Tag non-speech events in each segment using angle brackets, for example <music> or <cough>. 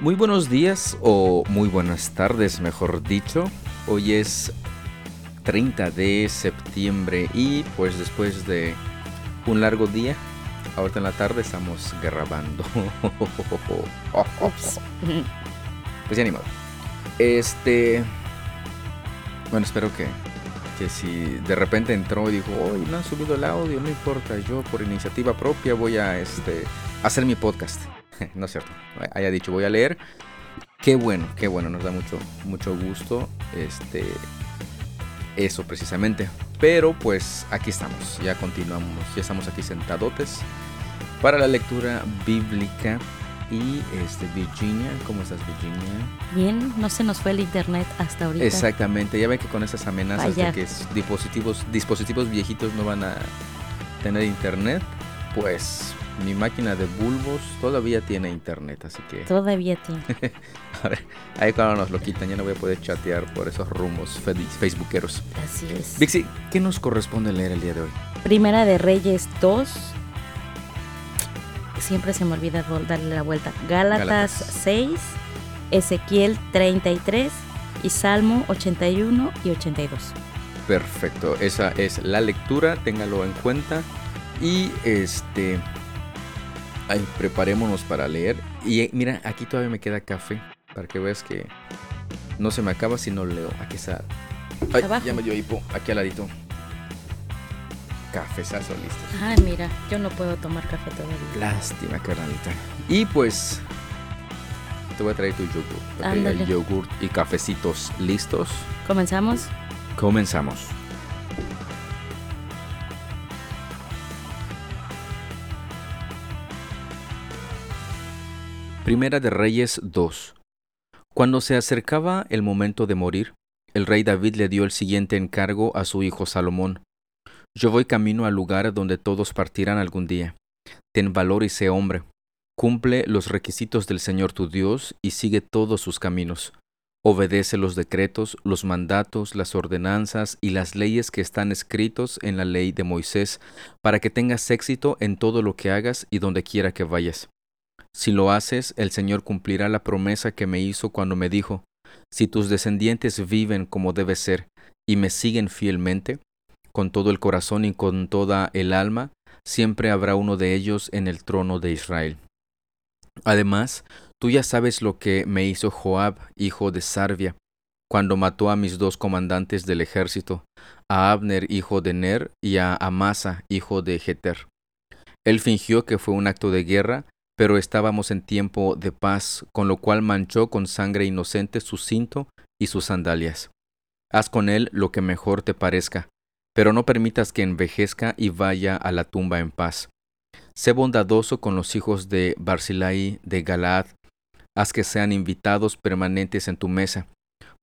Muy buenos días o muy buenas tardes, mejor dicho. Hoy es 30 de septiembre y pues después de un largo día, ahorita en la tarde estamos grabando. <laughs> pues ya animado. Este... Bueno, espero que, que si de repente entró y dijo, hoy no han subido el audio, no importa, yo por iniciativa propia voy a este, hacer mi podcast. <laughs> no es cierto, haya dicho, voy a leer. Qué bueno, qué bueno, nos da mucho, mucho gusto. Este, eso precisamente. Pero pues aquí estamos, ya continuamos, ya estamos aquí sentadotes para la lectura bíblica. Y este, Virginia, ¿cómo estás Virginia? Bien, no se nos fue el internet hasta ahorita. Exactamente, ya ven que con esas amenazas de que dispositivos, dispositivos viejitos no van a tener internet, pues mi máquina de bulbos todavía tiene internet, así que... Todavía tiene. <laughs> a ver, ahí cuando nos lo quitan ya no voy a poder chatear por esos rumos facebookeros. Así es. Vixi, ¿qué nos corresponde leer el día de hoy? Primera de Reyes 2. Siempre se me olvida darle la vuelta. Gálatas, 6, Ezequiel 33 y Salmo 81 y 82. Perfecto, esa es la lectura, téngalo en cuenta. Y este, Ay, preparémonos para leer. Y eh, mira, aquí todavía me queda café. Para que veas que no se me acaba si no leo. Aquí está. Ay, ya me dio hipo. Aquí al ladito. Cafezazo listo. Ay, mira, yo no puedo tomar café todavía. Lástima, carnalita. Y pues. Te voy a traer tu yogur. El yogur y cafecitos listos. ¿Comenzamos? Comenzamos. Primera de Reyes 2 Cuando se acercaba el momento de morir, el rey David le dio el siguiente encargo a su hijo Salomón. Yo voy camino al lugar donde todos partirán algún día. Ten valor y sé hombre. Cumple los requisitos del Señor tu Dios y sigue todos sus caminos. Obedece los decretos, los mandatos, las ordenanzas y las leyes que están escritos en la ley de Moisés, para que tengas éxito en todo lo que hagas y donde quiera que vayas. Si lo haces, el Señor cumplirá la promesa que me hizo cuando me dijo, si tus descendientes viven como debe ser y me siguen fielmente, con todo el corazón y con toda el alma, siempre habrá uno de ellos en el trono de Israel. Además, tú ya sabes lo que me hizo Joab, hijo de Sarvia, cuando mató a mis dos comandantes del ejército, a Abner, hijo de Ner, y a Amasa, hijo de Jeter. Él fingió que fue un acto de guerra pero estábamos en tiempo de paz, con lo cual manchó con sangre inocente su cinto y sus sandalias. Haz con él lo que mejor te parezca, pero no permitas que envejezca y vaya a la tumba en paz. Sé bondadoso con los hijos de Barzilai de Galaad, haz que sean invitados permanentes en tu mesa,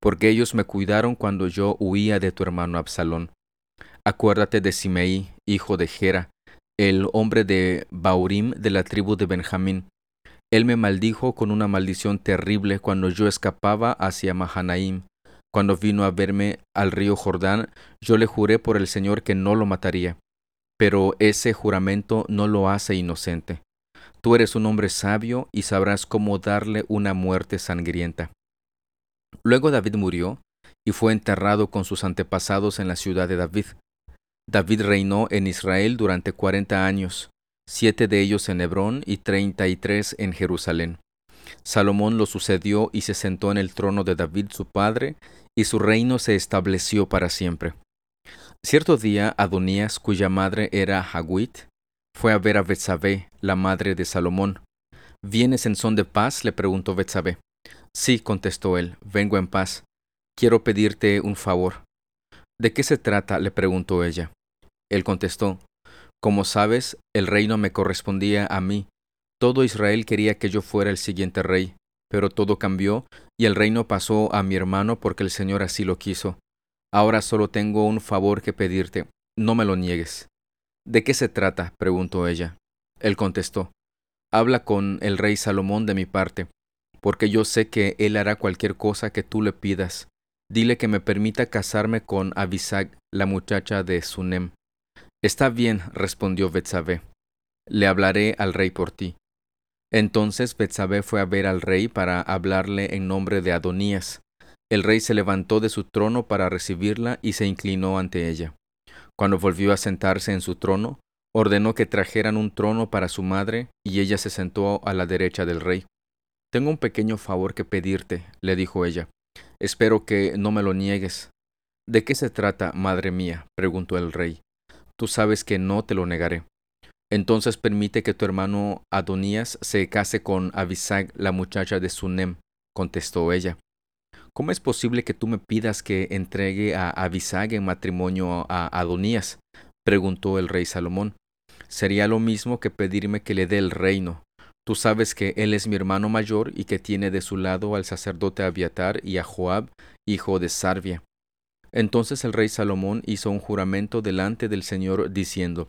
porque ellos me cuidaron cuando yo huía de tu hermano Absalón. Acuérdate de Simeí, hijo de Gera, el hombre de Baurim de la tribu de Benjamín. Él me maldijo con una maldición terrible cuando yo escapaba hacia Mahanaim. Cuando vino a verme al río Jordán, yo le juré por el Señor que no lo mataría. Pero ese juramento no lo hace inocente. Tú eres un hombre sabio y sabrás cómo darle una muerte sangrienta. Luego David murió y fue enterrado con sus antepasados en la ciudad de David. David reinó en Israel durante cuarenta años, siete de ellos en Hebrón y treinta y tres en Jerusalén. Salomón lo sucedió y se sentó en el trono de David su padre, y su reino se estableció para siempre. Cierto día Adonías, cuya madre era Hagüit, fue a ver a Betsabé, la madre de Salomón. ¿Vienes en son de paz? le preguntó Betsabé. Sí, contestó él, vengo en paz. Quiero pedirte un favor. ¿De qué se trata? le preguntó ella. Él contestó, Como sabes, el reino me correspondía a mí. Todo Israel quería que yo fuera el siguiente rey, pero todo cambió y el reino pasó a mi hermano porque el Señor así lo quiso. Ahora solo tengo un favor que pedirte, no me lo niegues. ¿De qué se trata? preguntó ella. Él contestó, Habla con el rey Salomón de mi parte, porque yo sé que él hará cualquier cosa que tú le pidas. Dile que me permita casarme con Abisag, la muchacha de Sunem. Está bien, respondió Betsabé. Le hablaré al rey por ti. Entonces Betsabé fue a ver al rey para hablarle en nombre de Adonías. El rey se levantó de su trono para recibirla y se inclinó ante ella. Cuando volvió a sentarse en su trono, ordenó que trajeran un trono para su madre, y ella se sentó a la derecha del rey. Tengo un pequeño favor que pedirte, le dijo ella. Espero que no me lo niegues. ¿De qué se trata, madre mía? preguntó el rey. Tú sabes que no te lo negaré. Entonces permite que tu hermano Adonías se case con Abisag, la muchacha de Sunem, contestó ella. ¿Cómo es posible que tú me pidas que entregue a Abisag en matrimonio a Adonías? preguntó el rey Salomón. Sería lo mismo que pedirme que le dé el reino. Tú sabes que él es mi hermano mayor y que tiene de su lado al sacerdote Abiatar y a Joab, hijo de Sarvia. Entonces el rey Salomón hizo un juramento delante del Señor diciendo,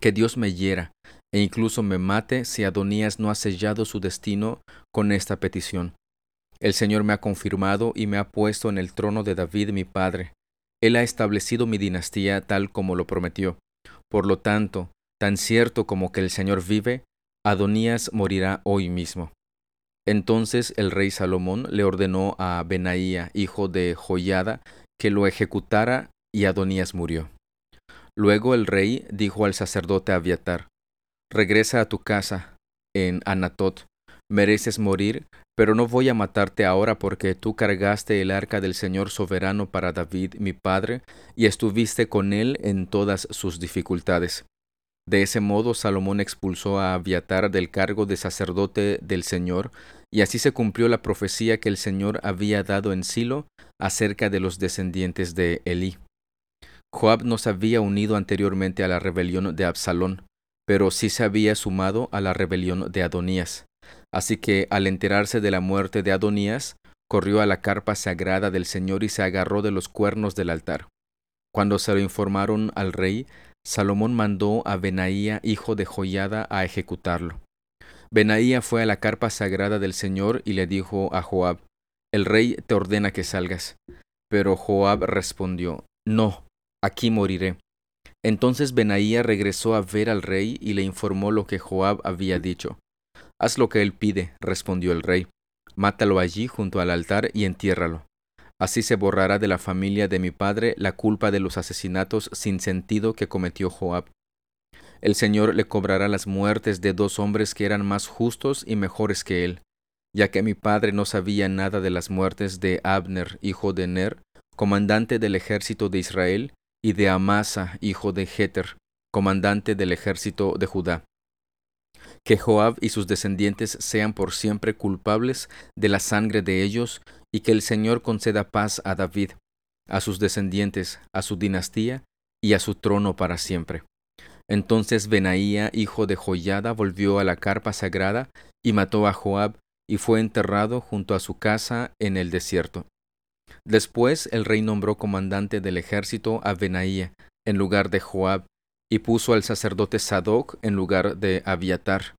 que Dios me hiera e incluso me mate si Adonías no ha sellado su destino con esta petición. El Señor me ha confirmado y me ha puesto en el trono de David mi padre. Él ha establecido mi dinastía tal como lo prometió. Por lo tanto, tan cierto como que el Señor vive, Adonías morirá hoy mismo. Entonces el rey Salomón le ordenó a Benaía, hijo de Joyada, que lo ejecutara y Adonías murió. Luego el rey dijo al sacerdote Abiatar, Regresa a tu casa en Anatot, mereces morir, pero no voy a matarte ahora porque tú cargaste el arca del Señor soberano para David, mi padre, y estuviste con él en todas sus dificultades. De ese modo Salomón expulsó a Abiatar del cargo de sacerdote del Señor, y así se cumplió la profecía que el Señor había dado en Silo acerca de los descendientes de Elí. Joab no se había unido anteriormente a la rebelión de Absalón, pero sí se había sumado a la rebelión de Adonías. Así que, al enterarse de la muerte de Adonías, corrió a la carpa sagrada del Señor y se agarró de los cuernos del altar. Cuando se lo informaron al rey, Salomón mandó a Benaía, hijo de Joyada, a ejecutarlo. Benaía fue a la carpa sagrada del Señor y le dijo a Joab, El rey te ordena que salgas. Pero Joab respondió, No, aquí moriré. Entonces Benaía regresó a ver al rey y le informó lo que Joab había dicho. Haz lo que él pide, respondió el rey. Mátalo allí junto al altar y entiérralo. Así se borrará de la familia de mi padre la culpa de los asesinatos sin sentido que cometió Joab. El Señor le cobrará las muertes de dos hombres que eran más justos y mejores que él, ya que mi padre no sabía nada de las muertes de Abner, hijo de Ner, comandante del ejército de Israel, y de Amasa, hijo de Jeter, comandante del ejército de Judá. Que Joab y sus descendientes sean por siempre culpables de la sangre de ellos, y que el Señor conceda paz a David, a sus descendientes, a su dinastía y a su trono para siempre. Entonces Benaía, hijo de Joyada, volvió a la carpa sagrada y mató a Joab, y fue enterrado junto a su casa en el desierto. Después el rey nombró comandante del ejército a Benaía en lugar de Joab y puso al sacerdote Sadoc en lugar de Abiatar.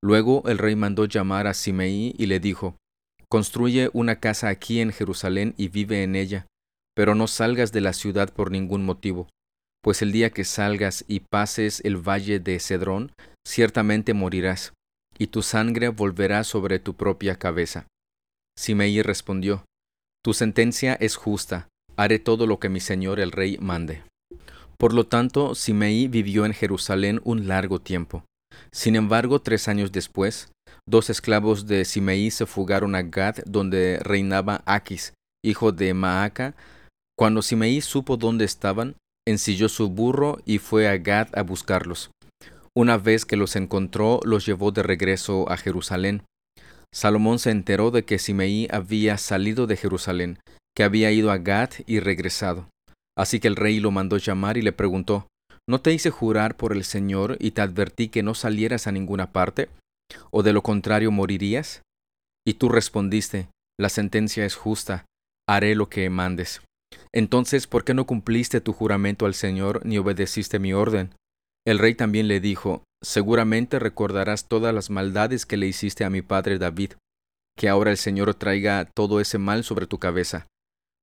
Luego el rey mandó llamar a Simeí y le dijo, Construye una casa aquí en Jerusalén y vive en ella, pero no salgas de la ciudad por ningún motivo, pues el día que salgas y pases el valle de Cedrón, ciertamente morirás, y tu sangre volverá sobre tu propia cabeza. Simeí respondió, tu sentencia es justa, haré todo lo que mi señor el rey mande. Por lo tanto, Simeí vivió en Jerusalén un largo tiempo. Sin embargo, tres años después, dos esclavos de Simeí se fugaron a Gad, donde reinaba Aquis, hijo de Maaca. Cuando Simeí supo dónde estaban, ensilló su burro y fue a Gad a buscarlos. Una vez que los encontró, los llevó de regreso a Jerusalén. Salomón se enteró de que Simeí había salido de Jerusalén, que había ido a Gad y regresado. Así que el rey lo mandó llamar y le preguntó, ¿No te hice jurar por el Señor y te advertí que no salieras a ninguna parte? ¿O de lo contrario morirías? Y tú respondiste, la sentencia es justa, haré lo que mandes. Entonces, ¿por qué no cumpliste tu juramento al Señor ni obedeciste mi orden? El rey también le dijo, Seguramente recordarás todas las maldades que le hiciste a mi padre David, que ahora el Señor traiga todo ese mal sobre tu cabeza,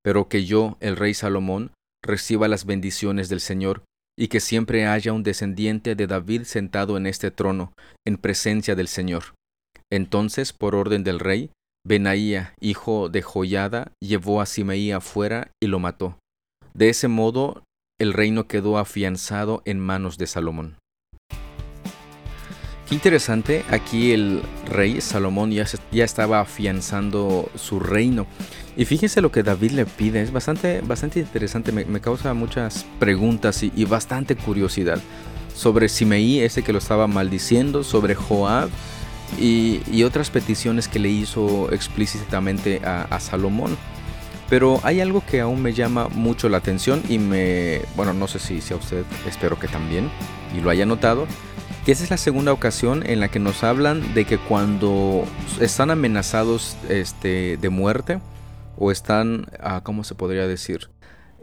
pero que yo, el rey Salomón, reciba las bendiciones del Señor, y que siempre haya un descendiente de David sentado en este trono, en presencia del Señor. Entonces, por orden del rey, Benaía, hijo de Joyada, llevó a Simeí afuera y lo mató. De ese modo, el reino quedó afianzado en manos de Salomón. Qué interesante, aquí el rey Salomón ya, ya estaba afianzando su reino. Y fíjense lo que David le pide, es bastante, bastante interesante, me, causa muchas preguntas y, bastante curiosidad sobre Simeí, ese que lo estaba maldiciendo, sobre Joab y, otras peticiones que le hizo explícitamente a, Salomón. Pero hay algo que aún me llama mucho la atención y me, bueno, no sé si, si a usted, espero que también, y lo haya notado, que esa es la segunda ocasión en la que nos hablan de que cuando están amenazados este, de muerte, o están, ¿cómo se podría decir?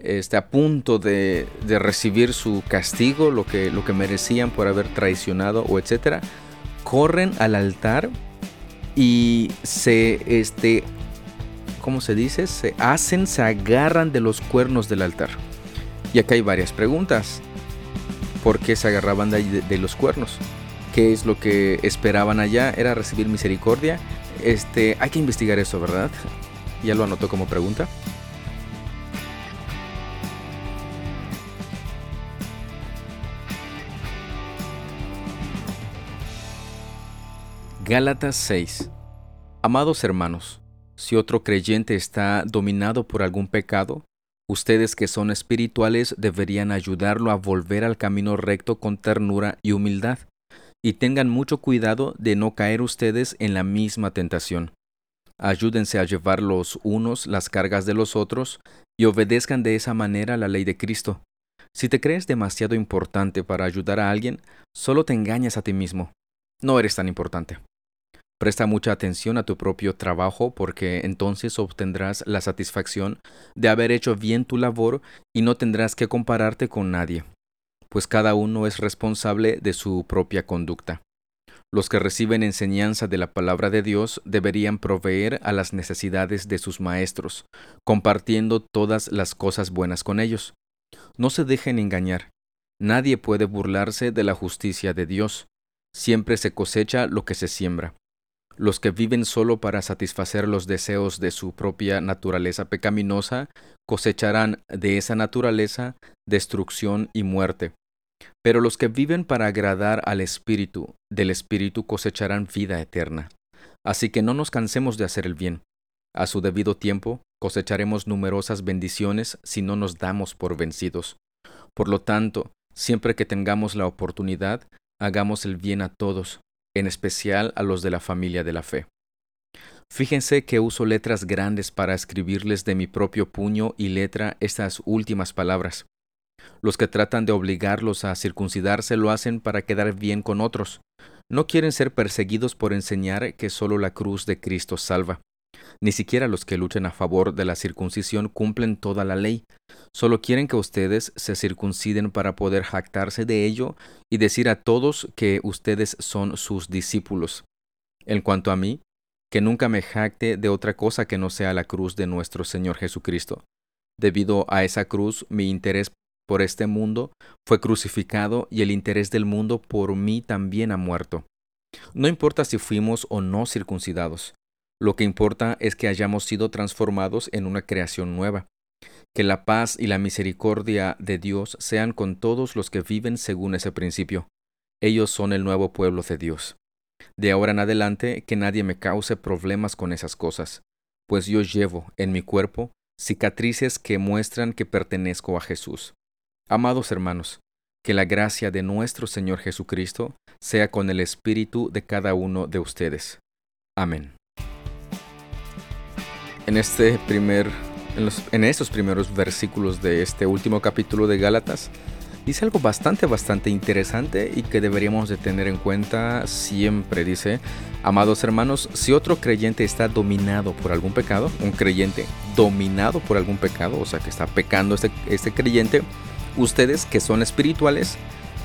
Este, a punto de, recibir su castigo, lo que, lo que merecían por haber traicionado o etcétera, corren al altar y se, este, ¿cómo se dice? Se hacen, se agarran de los cuernos del altar. Y acá hay varias preguntas. ¿Por qué se agarraban de, de los cuernos? ¿Qué es lo que esperaban allá? ¿Era recibir misericordia? Este, hay que investigar eso, ¿verdad? ¿Ya lo anotó como pregunta? Gálatas 6 Amados hermanos, si otro creyente está dominado por algún pecado, ustedes que son espirituales deberían ayudarlo a volver al camino recto con ternura y humildad, y tengan mucho cuidado de no caer ustedes en la misma tentación. Ayúdense a llevar los unos las cargas de los otros y obedezcan de esa manera la ley de Cristo. Si te crees demasiado importante para ayudar a alguien, solo te engañas a ti mismo. No eres tan importante. Presta mucha atención a tu propio trabajo porque entonces obtendrás la satisfacción de haber hecho bien tu labor y no tendrás que compararte con nadie, pues cada uno es responsable de su propia conducta. Los que reciben enseñanza de la palabra de Dios deberían proveer a las necesidades de sus maestros, compartiendo todas las cosas buenas con ellos. No se dejen engañar. Nadie puede burlarse de la justicia de Dios. Siempre se cosecha lo que se siembra. Los que viven solo para satisfacer los deseos de su propia naturaleza pecaminosa cosecharán de esa naturaleza destrucción y muerte. Pero los que viven para agradar al Espíritu, del Espíritu cosecharán vida eterna. Así que no nos cansemos de hacer el bien. A su debido tiempo cosecharemos numerosas bendiciones si no nos damos por vencidos. Por lo tanto, siempre que tengamos la oportunidad, hagamos el bien a todos, en especial a los de la familia de la fe. Fíjense que uso letras grandes para escribirles de mi propio puño y letra estas últimas palabras. Los que tratan de obligarlos a circuncidarse lo hacen para quedar bien con otros. No quieren ser perseguidos por enseñar que solo la cruz de Cristo salva. Ni siquiera los que luchan a favor de la circuncisión cumplen toda la ley. Solo quieren que ustedes se circunciden para poder jactarse de ello y decir a todos que ustedes son sus discípulos. En cuanto a mí, que nunca me jacte de otra cosa que no sea la cruz de nuestro Señor Jesucristo. Debido a esa cruz, mi interés por este mundo, fue crucificado y el interés del mundo por mí también ha muerto. No importa si fuimos o no circuncidados, lo que importa es que hayamos sido transformados en una creación nueva. Que la paz y la misericordia de Dios sean con todos los que viven según ese principio. Ellos son el nuevo pueblo de Dios. De ahora en adelante, que nadie me cause problemas con esas cosas, pues yo llevo en mi cuerpo cicatrices que muestran que pertenezco a Jesús. Amados hermanos, que la gracia de nuestro Señor Jesucristo sea con el espíritu de cada uno de ustedes. Amén. En este primer en, estos primeros versículos de este último capítulo de Gálatas dice algo bastante bastante interesante y que deberíamos de tener en cuenta siempre dice amados hermanos si otro creyente está dominado por algún pecado un creyente dominado por algún pecado o sea que está pecando este, este creyente Ustedes, que son espirituales,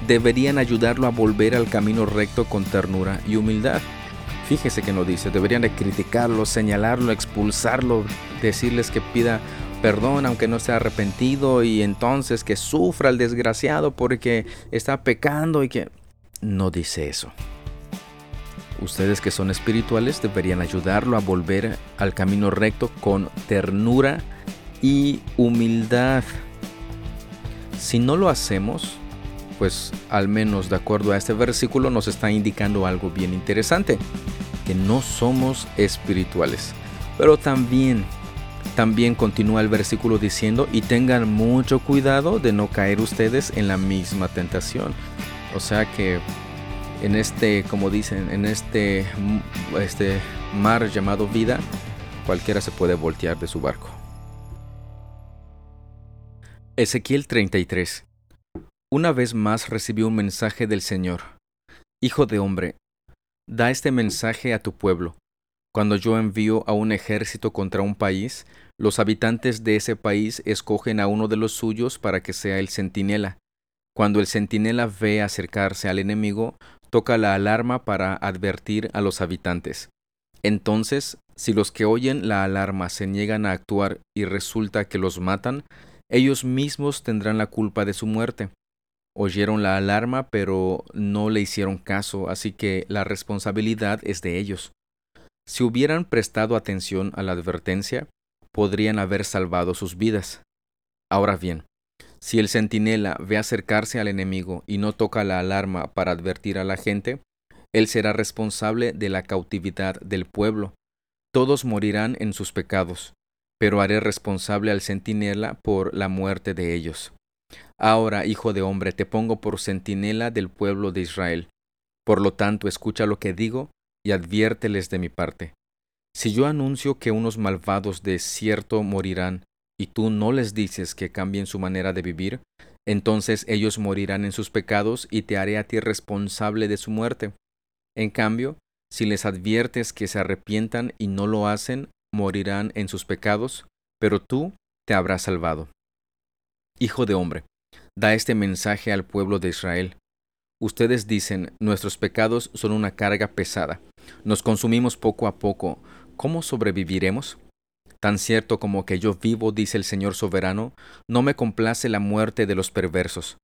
deberían ayudarlo a volver al camino recto con ternura y humildad. Fíjese que no dice, deberían de criticarlo, señalarlo, expulsarlo, decirles que pida perdón aunque no sea arrepentido y entonces que sufra el desgraciado porque está pecando y que... No dice eso. Ustedes que son espirituales deberían ayudarlo a volver al camino recto con ternura y humildad. Si no lo hacemos, pues al menos de acuerdo a este versículo nos está indicando algo bien interesante, que no somos espirituales. Pero también, también continúa el versículo diciendo, y tengan mucho cuidado de no caer ustedes en la misma tentación. O sea que en este, como dicen, en este, este mar llamado vida, cualquiera se puede voltear de su barco. Ezequiel 33 Una vez más recibió un mensaje del Señor. Hijo de hombre, da este mensaje a tu pueblo. Cuando yo envío a un ejército contra un país, los habitantes de ese país escogen a uno de los suyos para que sea el centinela. Cuando el centinela ve acercarse al enemigo, toca la alarma para advertir a los habitantes. Entonces, si los que oyen la alarma se niegan a actuar y resulta que los matan, ellos mismos tendrán la culpa de su muerte. Oyeron la alarma pero no le hicieron caso, así que la responsabilidad es de ellos. Si hubieran prestado atención a la advertencia, podrían haber salvado sus vidas. Ahora bien, si el centinela ve acercarse al enemigo y no toca la alarma para advertir a la gente, él será responsable de la cautividad del pueblo. Todos morirán en sus pecados, pero haré responsable al centinela por la muerte de ellos. Ahora, hijo de hombre, te pongo por centinela del pueblo de Israel. Por lo tanto, escucha lo que digo y adviérteles de mi parte. Si yo anuncio que unos malvados de cierto morirán, y tú no les dices que cambien su manera de vivir, entonces ellos morirán en sus pecados y te haré a ti responsable de su muerte. En cambio, si les adviertes que se arrepientan y no lo hacen, morirán en sus pecados, pero tú te habrás salvado. Hijo de hombre, da este mensaje al pueblo de Israel. Ustedes dicen, nuestros pecados son una carga pesada, nos consumimos poco a poco, ¿cómo sobreviviremos? Tan cierto como que yo vivo, dice el Señor soberano, no me complace la muerte de los perversos.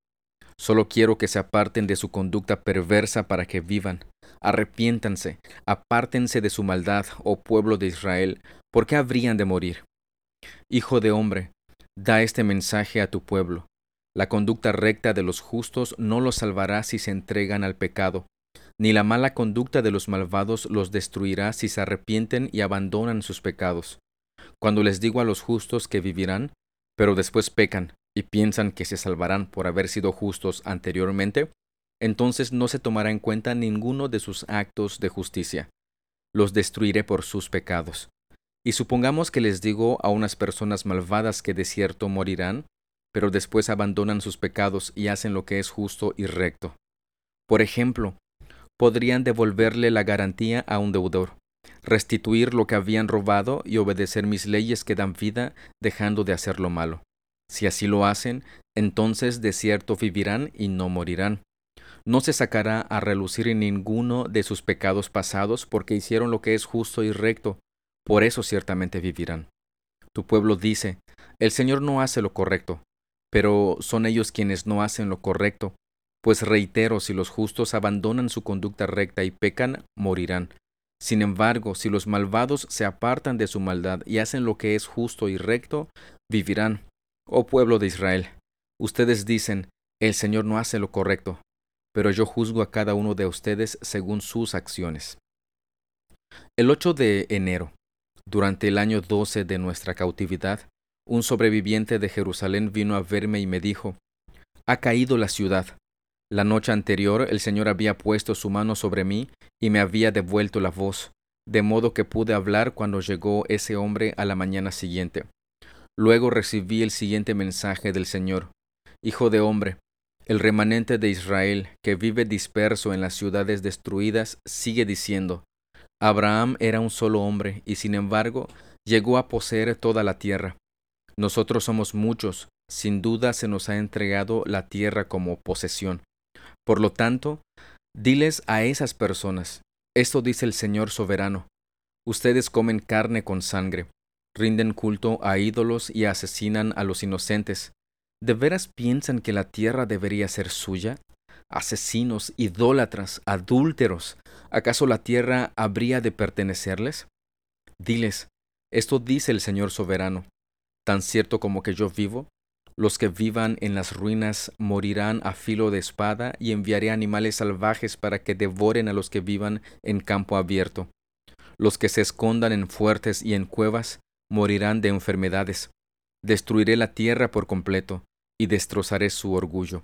Solo quiero que se aparten de su conducta perversa para que vivan. Arrepiéntanse, apártense de su maldad, oh pueblo de Israel, ¿por qué habrían de morir? Hijo de hombre, da este mensaje a tu pueblo. La conducta recta de los justos no los salvará si se entregan al pecado, ni la mala conducta de los malvados los destruirá si se arrepienten y abandonan sus pecados. Cuando les digo a los justos que vivirán, pero después pecan y piensan que se salvarán por haber sido justos anteriormente, entonces no se tomará en cuenta ninguno de sus actos de justicia. Los destruiré por sus pecados. Y supongamos que les digo a unas personas malvadas que de cierto morirán, pero después abandonan sus pecados y hacen lo que es justo y recto. Por ejemplo, podrían devolverle la garantía a un deudor, restituir lo que habían robado y obedecer mis leyes que dan vida, dejando de hacer lo malo. Si así lo hacen, entonces de cierto vivirán y no morirán. No se sacará a relucir ninguno de sus pecados pasados porque hicieron lo que es justo y recto, por eso ciertamente vivirán. Tu pueblo dice, el Señor no hace lo correcto, pero son ellos quienes no hacen lo correcto, pues reitero, si los justos abandonan su conducta recta y pecan, morirán. Sin embargo, si los malvados se apartan de su maldad y hacen lo que es justo y recto, vivirán. Oh pueblo de Israel, ustedes dicen, el Señor no hace lo correcto, pero yo juzgo a cada uno de ustedes según sus acciones. El 8 de enero, durante el año 12 de nuestra cautividad, un sobreviviente de Jerusalén vino a verme y me dijo, Ha caído la ciudad, la noche anterior el Señor había puesto su mano sobre mí y me había devuelto la voz, de modo que pude hablar cuando llegó ese hombre a la mañana siguiente. Luego recibí el siguiente mensaje del Señor. Hijo de hombre, el remanente de Israel, que vive disperso en las ciudades destruidas, sigue diciendo, Abraham era un solo hombre, y sin embargo llegó a poseer toda la tierra. Nosotros somos muchos, sin duda se nos ha entregado la tierra como posesión. Por lo tanto, diles a esas personas, esto dice el Señor soberano, ustedes comen carne con sangre, rinden culto a ídolos y asesinan a los inocentes. ¿De veras piensan que la tierra debería ser suya? Asesinos, idólatras, adúlteros, ¿acaso la tierra habría de pertenecerles? Diles, esto dice el Señor soberano, tan cierto como que yo vivo, los que vivan en las ruinas morirán a filo de espada y enviaré animales salvajes para que devoren a los que vivan en campo abierto. Los que se escondan en fuertes y en cuevas morirán de enfermedades. Destruiré la tierra por completo y destrozaré su orgullo.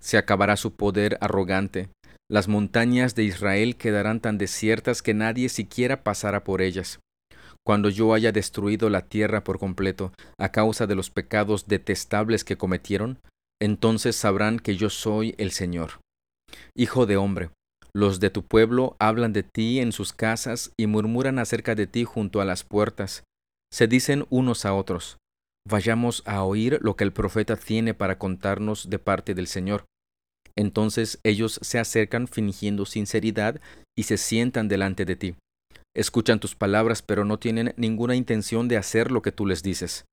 Se acabará su poder arrogante. Las montañas de Israel quedarán tan desiertas que nadie siquiera pasará por ellas cuando yo haya destruido la tierra por completo a causa de los pecados detestables que cometieron, entonces sabrán que yo soy el Señor. Hijo de hombre, los de tu pueblo hablan de ti en sus casas y murmuran acerca de ti junto a las puertas. Se dicen unos a otros, vayamos a oír lo que el profeta tiene para contarnos de parte del Señor. Entonces ellos se acercan fingiendo sinceridad y se sientan delante de ti. Escuchan tus palabras, pero no tienen ninguna intención de hacer lo que tú les dices.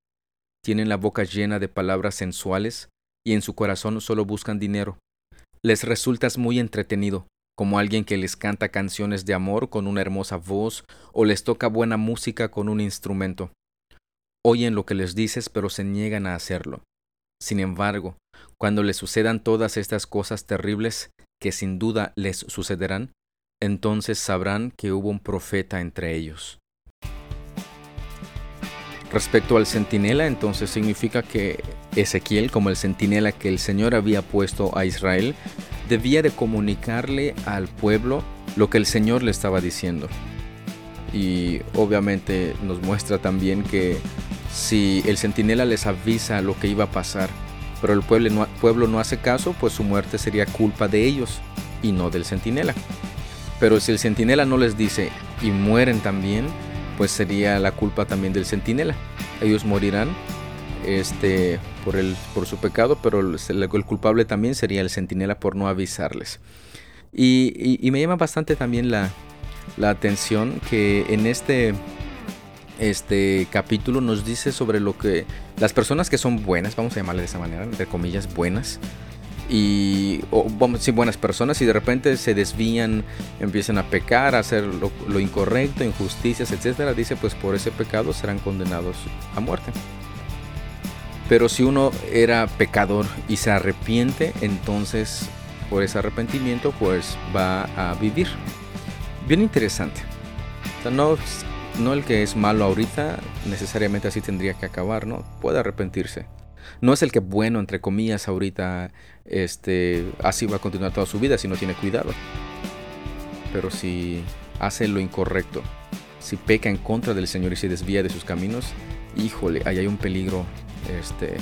Tienen la boca llena de palabras sensuales y en su corazón solo buscan dinero. Les resultas muy entretenido, como alguien que les canta canciones de amor con una hermosa voz o les toca buena música con un instrumento. Oyen lo que les dices, pero se niegan a hacerlo. Sin embargo, cuando les sucedan todas estas cosas terribles, que sin duda les sucederán, entonces sabrán que hubo un profeta entre ellos. Respecto al centinela, entonces significa que Ezequiel, como el centinela que el Señor había puesto a Israel, debía de comunicarle al pueblo lo que el Señor le estaba diciendo. Y obviamente nos muestra también que si el centinela les avisa lo que iba a pasar, pero el pueblo no, pueblo no hace caso, pues su muerte sería culpa de ellos y no del centinela. Pero si el centinela no les dice y mueren también, pues sería la culpa también del centinela. Ellos morirán este, por, el, por su pecado, pero el, culpable también sería el centinela por no avisarles. Y, y, me llama bastante también la, la, atención que en este, este capítulo nos dice sobre lo que las personas que son buenas, vamos a llamarle de esa manera, entre comillas, buenas, y o, sí, buenas personas y de repente se desvían, empiezan a pecar, a hacer lo, incorrecto, injusticias, etcétera, dice pues por ese pecado serán condenados a muerte. Pero si uno era pecador y se arrepiente, entonces por ese arrepentimiento pues va a vivir. Bien interesante. no, no el que es malo ahorita necesariamente así tendría que acabar, ¿no? Puede arrepentirse. No es el que bueno, entre comillas, ahorita este, así va a continuar toda su vida si no tiene cuidado. Pero si hace lo incorrecto, si peca en contra del Señor y se desvía de sus caminos, híjole, ahí hay un peligro este,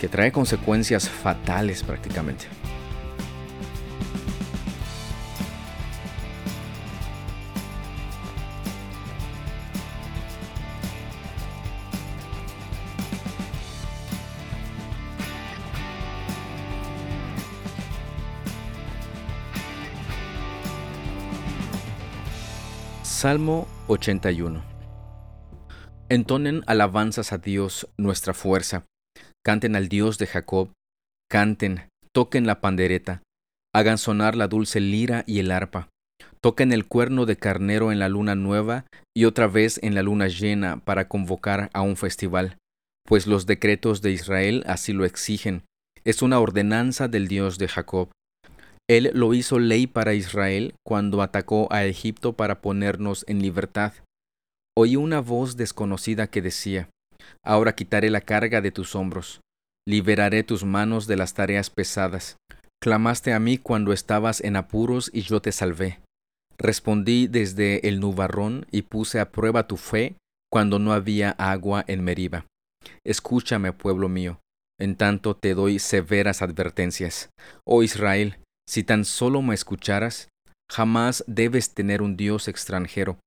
que trae consecuencias fatales prácticamente. Salmo 81 Entonen alabanzas a Dios nuestra fuerza, canten al Dios de Jacob, canten, toquen la pandereta, hagan sonar la dulce lira y el arpa, toquen el cuerno de carnero en la luna nueva y otra vez en la luna llena para convocar a un festival, pues los decretos de Israel así lo exigen, es una ordenanza del Dios de Jacob. Él lo hizo ley para Israel cuando atacó a Egipto para ponernos en libertad. Oí una voz desconocida que decía, Ahora quitaré la carga de tus hombros, liberaré tus manos de las tareas pesadas. Clamaste a mí cuando estabas en apuros y yo te salvé. Respondí desde el nubarrón y puse a prueba tu fe cuando no había agua en Meriba. Escúchame, pueblo mío, en tanto te doy severas advertencias. Oh Israel, si tan solo me escucharas, jamás debes tener un Dios extranjero.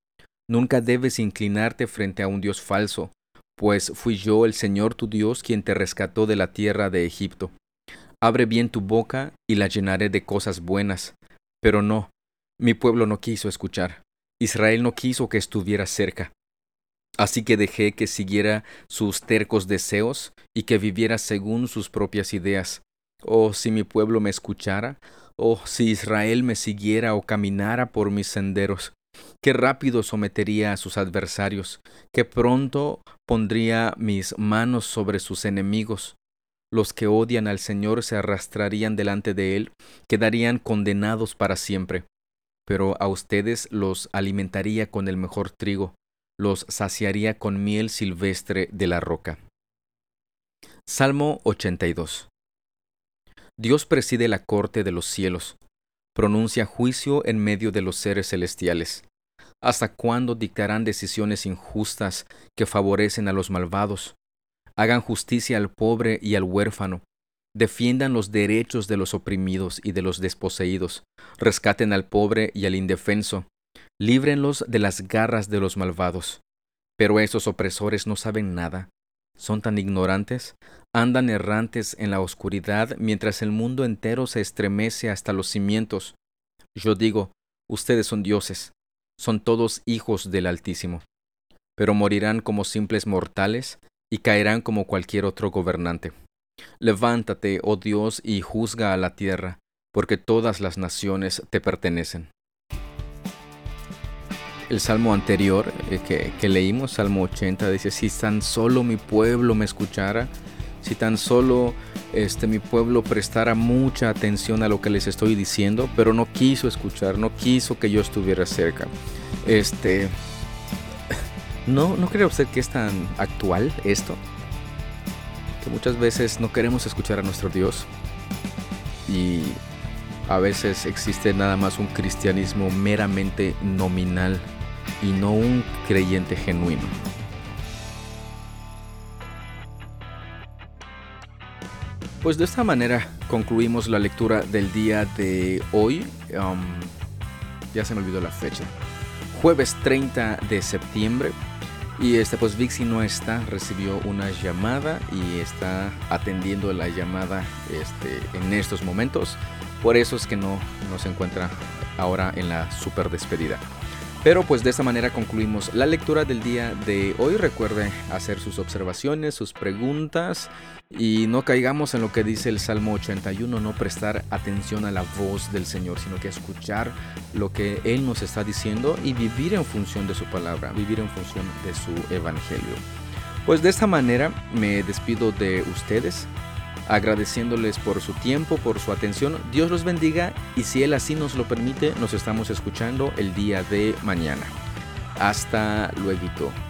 Nunca debes inclinarte frente a un Dios falso, pues fui yo el Señor tu Dios quien te rescató de la tierra de Egipto. Abre bien tu boca y la llenaré de cosas buenas. Pero no, mi pueblo no quiso escuchar. Israel no quiso que estuviera cerca. Así que dejé que siguiera sus tercos deseos y que viviera según sus propias ideas. Oh, si mi pueblo me escuchara, oh, si Israel me siguiera o caminara por mis senderos, qué rápido sometería a sus adversarios, qué pronto pondría mis manos sobre sus enemigos. Los que odian al Señor se arrastrarían delante de Él, quedarían condenados para siempre. Pero a ustedes los alimentaría con el mejor trigo, los saciaría con miel silvestre de la roca. Salmo 82 Dios preside la corte de los cielos, pronuncia juicio en medio de los seres celestiales. ¿Hasta cuándo dictarán decisiones injustas que favorecen a los malvados? Hagan justicia al pobre y al huérfano, defiendan los derechos de los oprimidos y de los desposeídos, rescaten al pobre y al indefenso, líbrenlos de las garras de los malvados. Pero esos opresores no saben nada, son tan ignorantes, andan errantes en la oscuridad mientras el mundo entero se estremece hasta los cimientos. Yo digo, ustedes son dioses, son todos hijos del Altísimo, pero morirán como simples mortales y caerán como cualquier otro gobernante. Levántate, oh Dios, y juzga a la tierra, porque todas las naciones te pertenecen el salmo anterior eh, que, leímos, Salmo 80, dice, si tan solo mi pueblo me escuchara, si tan solo este, mi pueblo prestara mucha atención a lo que les estoy diciendo, pero no quiso escuchar, no quiso que yo estuviera cerca. Este, <laughs> ¿no, ¿No cree usted que es tan actual esto? Que muchas veces no queremos escuchar a nuestro Dios y a veces existe nada más un cristianismo meramente nominal y no un creyente genuino. Pues de esta manera concluimos la lectura del día de hoy. Um, ya se me olvidó la fecha. Jueves 30 de septiembre. Y este, pues Vixi no está, recibió una llamada y está atendiendo la llamada este, en estos momentos. Por eso es que no, no se encuentra ahora en la super despedida. Pero pues de esta manera concluimos la lectura del día de hoy. Recuerde hacer sus observaciones, sus preguntas y no caigamos en lo que dice el Salmo 81, no prestar atención a la voz del Señor, sino que escuchar lo que Él nos está diciendo y vivir en función de su palabra, vivir en función de su evangelio. Pues de esta manera me despido de ustedes agradeciéndoles por su tiempo, por su atención. Dios los bendiga y si Él así nos lo permite, nos estamos escuchando el día de mañana. Hasta luego.